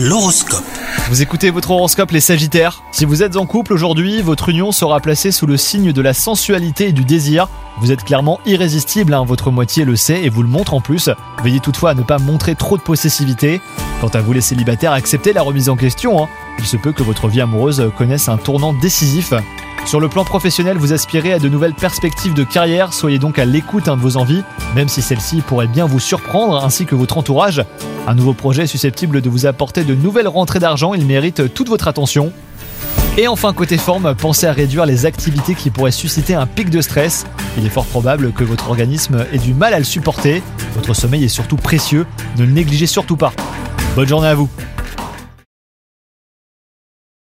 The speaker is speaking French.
L'horoscope. Vous écoutez votre horoscope les Sagittaires Si vous êtes en couple aujourd'hui, votre union sera placée sous le signe de la sensualité et du désir. Vous êtes clairement irrésistible, hein, votre moitié le sait et vous le montre en plus. Veillez toutefois à ne pas montrer trop de possessivité. Quant à vous les célibataires, acceptez la remise en question. hein. Il se peut que votre vie amoureuse connaisse un tournant décisif. Sur le plan professionnel, vous aspirez à de nouvelles perspectives de carrière, soyez donc à l'écoute hein, de vos envies, même si celles-ci pourraient bien vous surprendre, ainsi que votre entourage. Un nouveau projet susceptible de vous apporter de nouvelles rentrées d'argent, il mérite toute votre attention. Et enfin, côté forme, pensez à réduire les activités qui pourraient susciter un pic de stress. Il est fort probable que votre organisme ait du mal à le supporter. Votre sommeil est surtout précieux, ne le négligez surtout pas. Bonne journée à vous